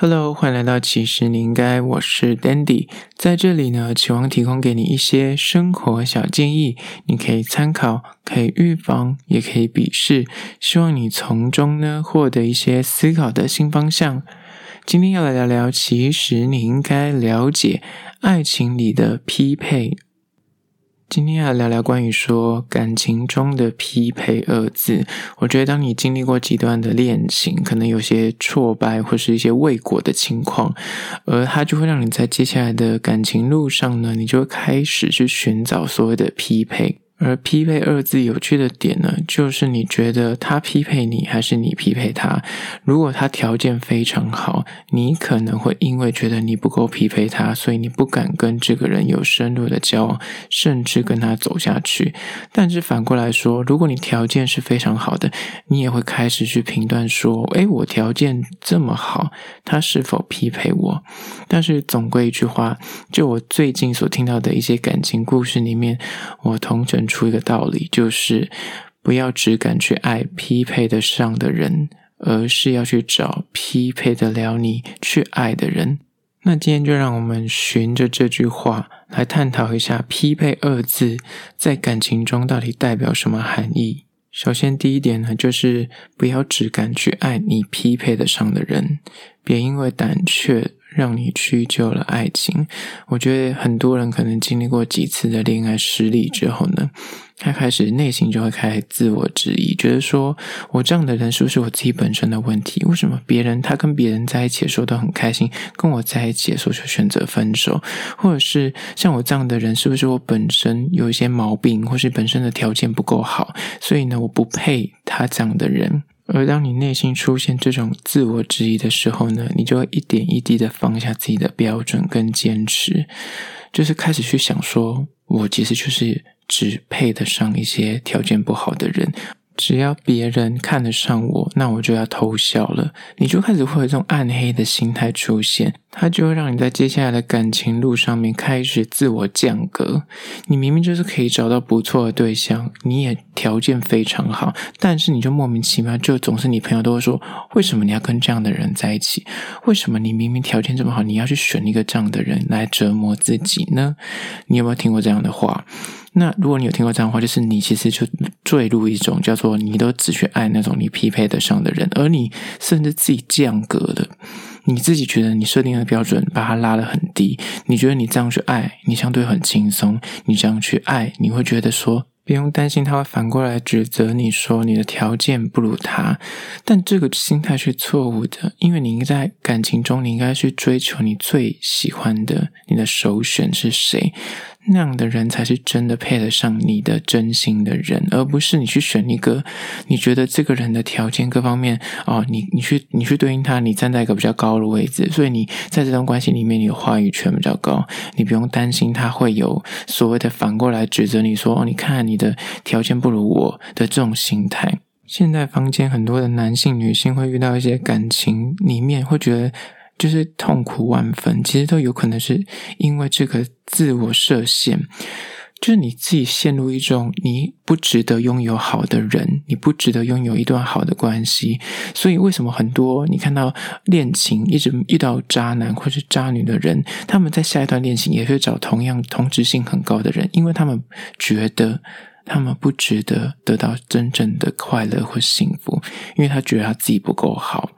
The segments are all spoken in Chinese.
Hello，欢迎来到其实你应该，我是 Dandy，在这里呢，期望提供给你一些生活小建议，你可以参考，可以预防，也可以鄙视，希望你从中呢获得一些思考的新方向。今天要来聊聊，其实你应该了解爱情里的匹配。今天要聊聊关于说感情中的匹配二字。我觉得，当你经历过几段的恋情，可能有些挫败或是一些未果的情况，而它就会让你在接下来的感情路上呢，你就会开始去寻找所谓的匹配。而匹配二字有趣的点呢，就是你觉得他匹配你，还是你匹配他？如果他条件非常好，你可能会因为觉得你不够匹配他，所以你不敢跟这个人有深入的交往，甚至跟他走下去。但是反过来说，如果你条件是非常好的，你也会开始去评断说：诶，我条件这么好，他是否匹配我？但是总归一句话，就我最近所听到的一些感情故事里面，我同整出一个道理，就是不要只敢去爱匹配得上的人，而是要去找匹配得了你去爱的人。那今天就让我们循着这句话来探讨一下“匹配”二字在感情中到底代表什么含义。首先，第一点呢，就是不要只敢去爱你匹配得上的人，别因为胆怯。让你屈就了爱情，我觉得很多人可能经历过几次的恋爱失利之后呢，他开始内心就会开始自我质疑，觉得说我这样的人是不是我自己本身的问题？为什么别人他跟别人在一起的时候都很开心，跟我在一起的时候就选择分手？或者是像我这样的人，是不是我本身有一些毛病，或是本身的条件不够好，所以呢，我不配他这样的人？而当你内心出现这种自我质疑的时候呢，你就会一点一滴的放下自己的标准跟坚持，就是开始去想说，我其实就是只配得上一些条件不好的人。只要别人看得上我，那我就要偷笑了。你就开始会有这种暗黑的心态出现，它就会让你在接下来的感情路上面开始自我降格。你明明就是可以找到不错的对象，你也条件非常好，但是你就莫名其妙，就总是你朋友都会说，为什么你要跟这样的人在一起？为什么你明明条件这么好，你要去选一个这样的人来折磨自己呢？你有没有听过这样的话？那如果你有听过这样的话，就是你其实就坠入一种叫做你都只去爱那种你匹配得上的人，而你甚至自己降格了。你自己觉得你设定的标准把它拉得很低，你觉得你这样去爱，你相对很轻松，你这样去爱，你会觉得说不用担心他会反过来指责你说你的条件不如他，但这个心态是错误的，因为你应该在感情中，你应该去追求你最喜欢的，你的首选是谁？那样的人才是真的配得上你的真心的人，而不是你去选一个你觉得这个人的条件各方面哦，你你去你去对应他，你站在一个比较高的位置，所以你在这段关系里面，你的话语权比较高，你不用担心他会有所谓的反过来指责你说哦，你看你的条件不如我的这种心态。现在坊间很多的男性、女性会遇到一些感情里面会觉得。就是痛苦万分，其实都有可能是因为这个自我设限，就是你自己陷入一种你不值得拥有好的人，你不值得拥有一段好的关系。所以为什么很多你看到恋情一直遇到渣男或是渣女的人，他们在下一段恋情也会找同样同质性很高的人，因为他们觉得他们不值得得到真正的快乐或幸福，因为他觉得他自己不够好。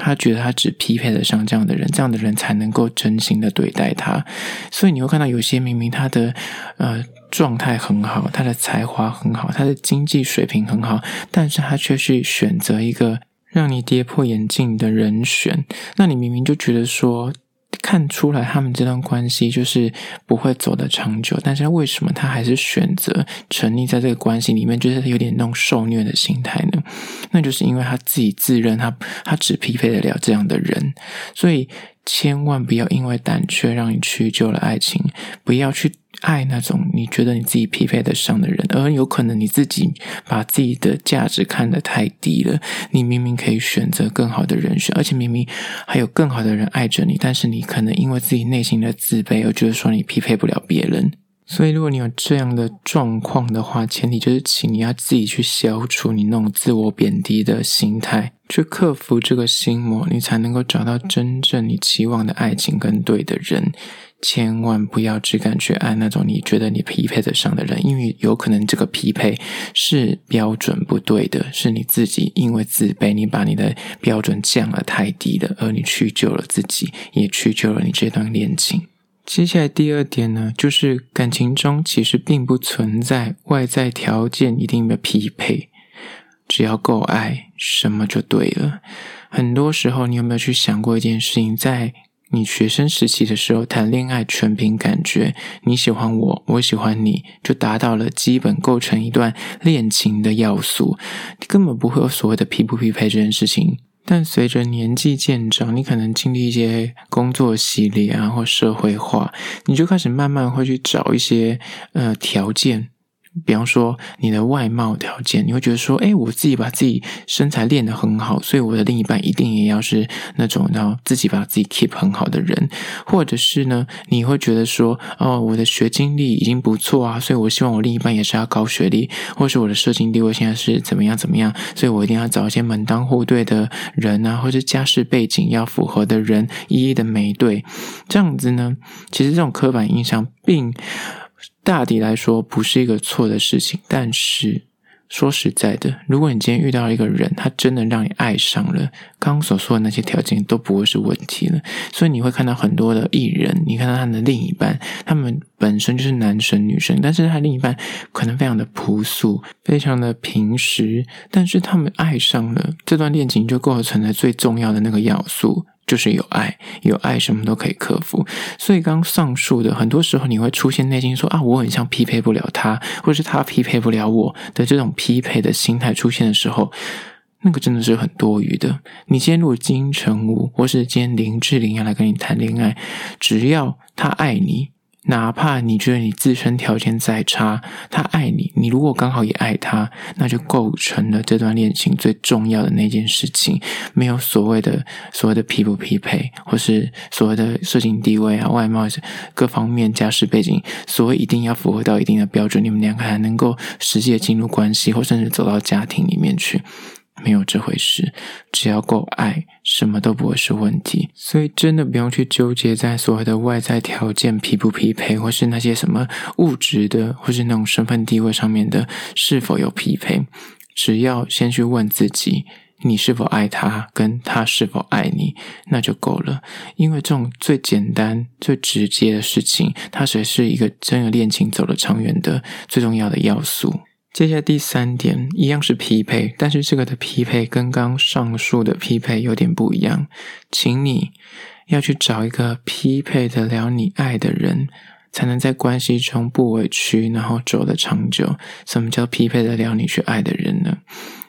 他觉得他只匹配得上这样的人，这样的人才能够真心的对待他。所以你会看到有些明明他的呃状态很好，他的才华很好，他的经济水平很好，但是他却去选择一个让你跌破眼镜的人选。那你明明就觉得说。看出来他们这段关系就是不会走得长久，但是为什么他还是选择沉溺在这个关系里面，就是有点那种受虐的心态呢？那就是因为他自己自认他 他只匹配得了这样的人，所以千万不要因为胆怯让你去救了爱情，不要去。爱那种你觉得你自己匹配得上的人，而有可能你自己把自己的价值看得太低了。你明明可以选择更好的人选，而且明明还有更好的人爱着你，但是你可能因为自己内心的自卑而觉得说你匹配不了别人。所以，如果你有这样的状况的话，前提就是，请你要自己去消除你那种自我贬低的心态，去克服这个心魔，你才能够找到真正你期望的爱情跟对的人。千万不要只敢去爱那种你觉得你匹配得上的人，因为有可能这个匹配是标准不对的，是你自己因为自卑，你把你的标准降了太低了，而你屈就了自己，也屈就了你这段恋情。接下来第二点呢，就是感情中其实并不存在外在条件一定的匹配，只要够爱，什么就对了。很多时候，你有没有去想过一件事情？在你学生时期的时候，谈恋爱全凭感觉，你喜欢我，我喜欢你，就达到了基本构成一段恋情的要素，你根本不会有所谓的匹不匹配这件事情。但随着年纪渐长，你可能经历一些工作洗礼啊，或社会化，你就开始慢慢会去找一些呃条件。比方说，你的外貌条件，你会觉得说，诶，我自己把自己身材练得很好，所以我的另一半一定也要是那种然后自己把自己 keep 很好的人，或者是呢，你会觉得说，哦，我的学经历已经不错啊，所以我希望我另一半也是要高学历，或是我的社经地位现在是怎么样怎么样，所以我一定要找一些门当户对的人啊，或是家世背景要符合的人，一一的美对，这样子呢，其实这种刻板印象并。大抵来说不是一个错的事情，但是说实在的，如果你今天遇到一个人，他真的让你爱上了，刚刚所说的那些条件都不会是问题了。所以你会看到很多的艺人，你看到他的另一半，他们本身就是男神女神，但是他另一半可能非常的朴素，非常的平实，但是他们爱上了，这段恋情就构成了最重要的那个要素。就是有爱，有爱什么都可以克服。所以刚上述的，很多时候你会出现内心说啊，我很像匹配不了他，或是他匹配不了我的这种匹配的心态出现的时候，那个真的是很多余的。你今天如果金城武，或是今天林志玲要来跟你谈恋爱，只要他爱你。哪怕你觉得你自身条件再差，他爱你，你如果刚好也爱他，那就构成了这段恋情最重要的那件事情。没有所谓的所谓的匹不匹配，或是所谓的社经地位啊、外貌各方面、家世背景，所谓一定要符合到一定的标准，你们两个还能够实际的进入关系，或甚至走到家庭里面去。没有这回事，只要够爱，什么都不会是问题。所以真的不用去纠结在所谓的外在条件匹不匹配，或是那些什么物质的，或是那种身份地位上面的是否有匹配。只要先去问自己，你是否爱他，跟他是否爱你，那就够了。因为这种最简单、最直接的事情，它才是一个真的恋情走得长远的最重要的要素。接下来第三点，一样是匹配，但是这个的匹配跟刚上述的匹配有点不一样。请你要去找一个匹配得了你爱的人，才能在关系中不委屈，然后走得长久。什么叫匹配得了你去爱的人呢？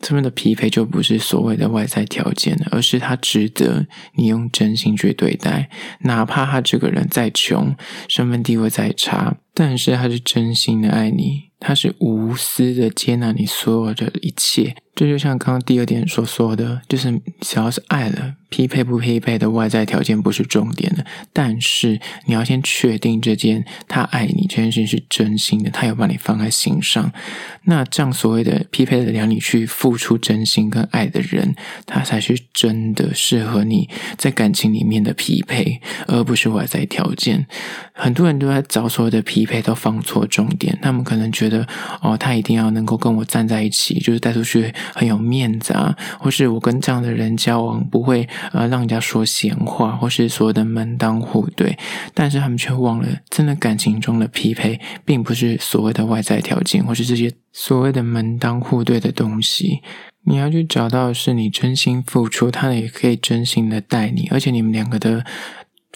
这边的匹配就不是所谓的外在条件，而是他值得你用真心去对待，哪怕他这个人再穷，身份地位再差，但是他是真心的爱你，他是无私的接纳你所有的一切。这就像刚刚第二点所说的，就是只要是爱了，匹配不匹配的外在条件不是重点的，但是你要先确定这件他爱你这件事情是真心的，他有把你放在心上。那这样所谓的匹配的了你去付出真心跟爱的人，他才是真的适合你在感情里面的匹配，而不是外在条件。很多人都在找所谓的匹匹配，都放错重点。他们可能觉得，哦，他一定要能够跟我站在一起，就是带出去。很有面子啊，或是我跟这样的人交往不会呃让人家说闲话，或是所谓的门当户对，但是他们却忘了，真的感情中的匹配，并不是所谓的外在条件，或是这些所谓的门当户对的东西。你要去找到的是你真心付出，他也可以真心的待你，而且你们两个的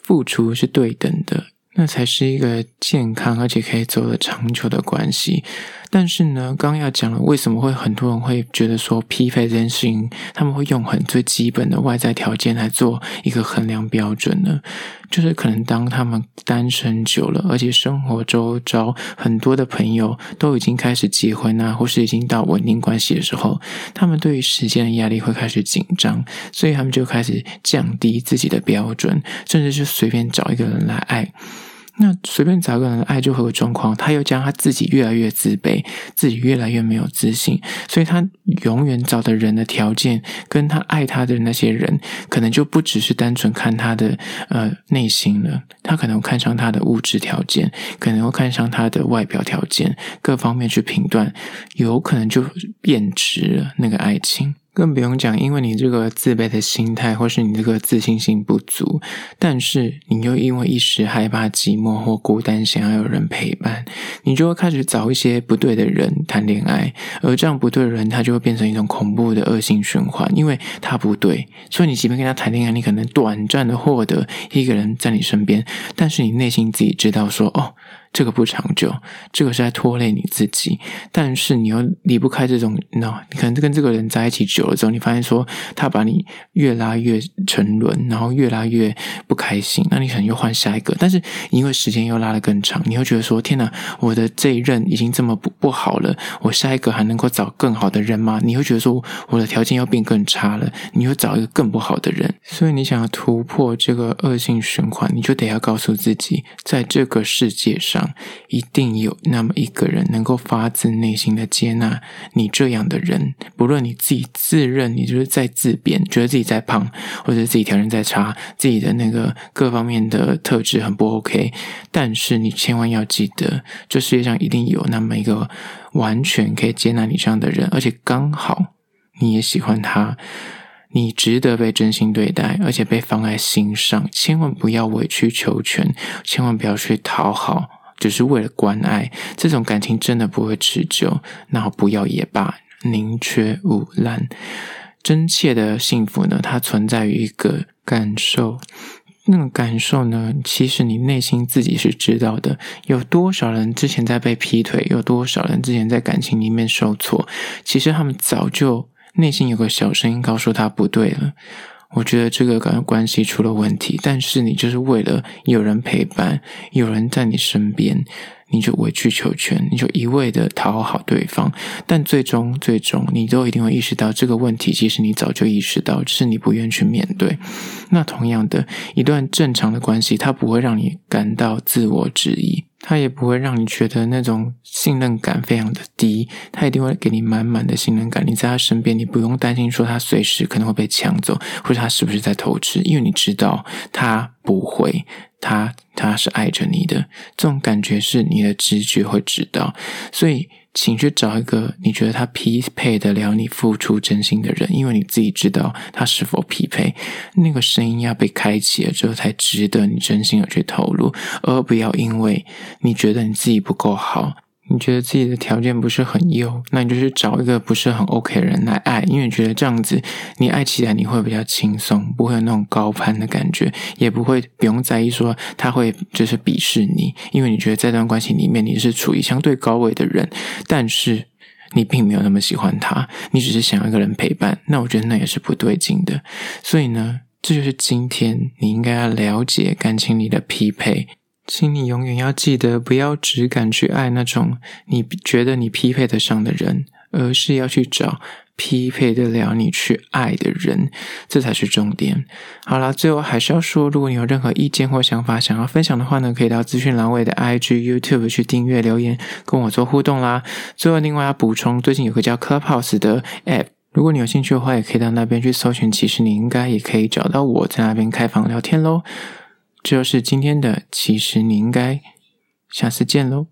付出是对等的，那才是一个健康而且可以走得长久的关系。但是呢，刚要讲了，为什么会很多人会觉得说匹配这件事情，他们会用很最基本的外在条件来做一个衡量标准呢？就是可能当他们单身久了，而且生活周遭很多的朋友都已经开始结婚啊，或是已经到稳定关系的时候，他们对于时间的压力会开始紧张，所以他们就开始降低自己的标准，甚至是随便找一个人来爱。那随便找个人爱就会有状况，他又将他自己越来越自卑，自己越来越没有自信，所以他永远找的人的条件跟他爱他的那些人，可能就不只是单纯看他的呃内心了，他可能看上他的物质条件，可能会看上他的外表条件，各方面去评断，有可能就变质了那个爱情。更不用讲，因为你这个自卑的心态，或是你这个自信心不足，但是你又因为一时害怕寂寞或孤单，想要有人陪伴，你就会开始找一些不对的人谈恋爱，而这样不对的人，他就会变成一种恐怖的恶性循环，因为他不对，所以你即便跟他谈恋爱，你可能短暂的获得一个人在你身边，但是你内心自己知道说，哦。这个不长久，这个是在拖累你自己。但是你又离不开这种，，no，你可能跟这个人在一起久了之后，你发现说他把你越拉越沉沦，然后越拉越不开心。那你可能又换下一个，但是因为时间又拉得更长，你会觉得说：天哪，我的这一任已经这么不不好了，我下一个还能够找更好的人吗？你会觉得说我的条件要变更差了，你会找一个更不好的人。所以你想要突破这个恶性循环，你就得要告诉自己，在这个世界上。一定有那么一个人能够发自内心的接纳你这样的人，不论你自己自认你就是在自贬，觉得自己在胖，或者自己条件再差，自己的那个各方面的特质很不 OK，但是你千万要记得，这世界上一定有那么一个完全可以接纳你这样的人，而且刚好你也喜欢他。你值得被真心对待，而且被放在心上，千万不要委曲求全，千万不要去讨好。只是为了关爱，这种感情真的不会持久。那不要也罢，宁缺毋滥。真切的幸福呢，它存在于一个感受。那种感受呢，其实你内心自己是知道的。有多少人之前在被劈腿？有多少人之前在感情里面受挫？其实他们早就内心有个小声音告诉他不对了。我觉得这个感关系出了问题，但是你就是为了有人陪伴，有人在你身边，你就委曲求全，你就一味的讨好对方，但最终最终你都一定会意识到这个问题，其实你早就意识到，只是你不愿去面对。那同样的，一段正常的关系，它不会让你感到自我质疑。他也不会让你觉得那种信任感非常的低，他一定会给你满满的信任感。你在他身边，你不用担心说他随时可能会被抢走，或者他是不是在偷吃，因为你知道他不会，他他是爱着你的，这种感觉是你的直觉会知道，所以。请去找一个你觉得他匹配得了你付出真心的人，因为你自己知道他是否匹配。那个声音要被开启了之后，才值得你真心的去投入，而不要因为你觉得你自己不够好。你觉得自己的条件不是很优，那你就去找一个不是很 OK 的人来爱，因为你觉得这样子你爱起来你会比较轻松，不会有那种高攀的感觉，也不会不用在意说他会就是鄙视你，因为你觉得在这段关系里面你是处于相对高位的人，但是你并没有那么喜欢他，你只是想要一个人陪伴，那我觉得那也是不对劲的。所以呢，这就是今天你应该要了解感情里的匹配。请你永远要记得，不要只敢去爱那种你觉得你匹配得上的人，而是要去找匹配得了你去爱的人，这才是重点。好啦，最后还是要说，如果你有任何意见或想法想要分享的话呢，可以到资讯栏位的 IG、YouTube 去订阅留言，跟我做互动啦。最后，另外要补充，最近有个叫 Clubhouse 的 App，如果你有兴趣的话，也可以到那边去搜寻，其实你应该也可以找到我在那边开房聊天喽。这就是今天的，其实你应该下次见喽。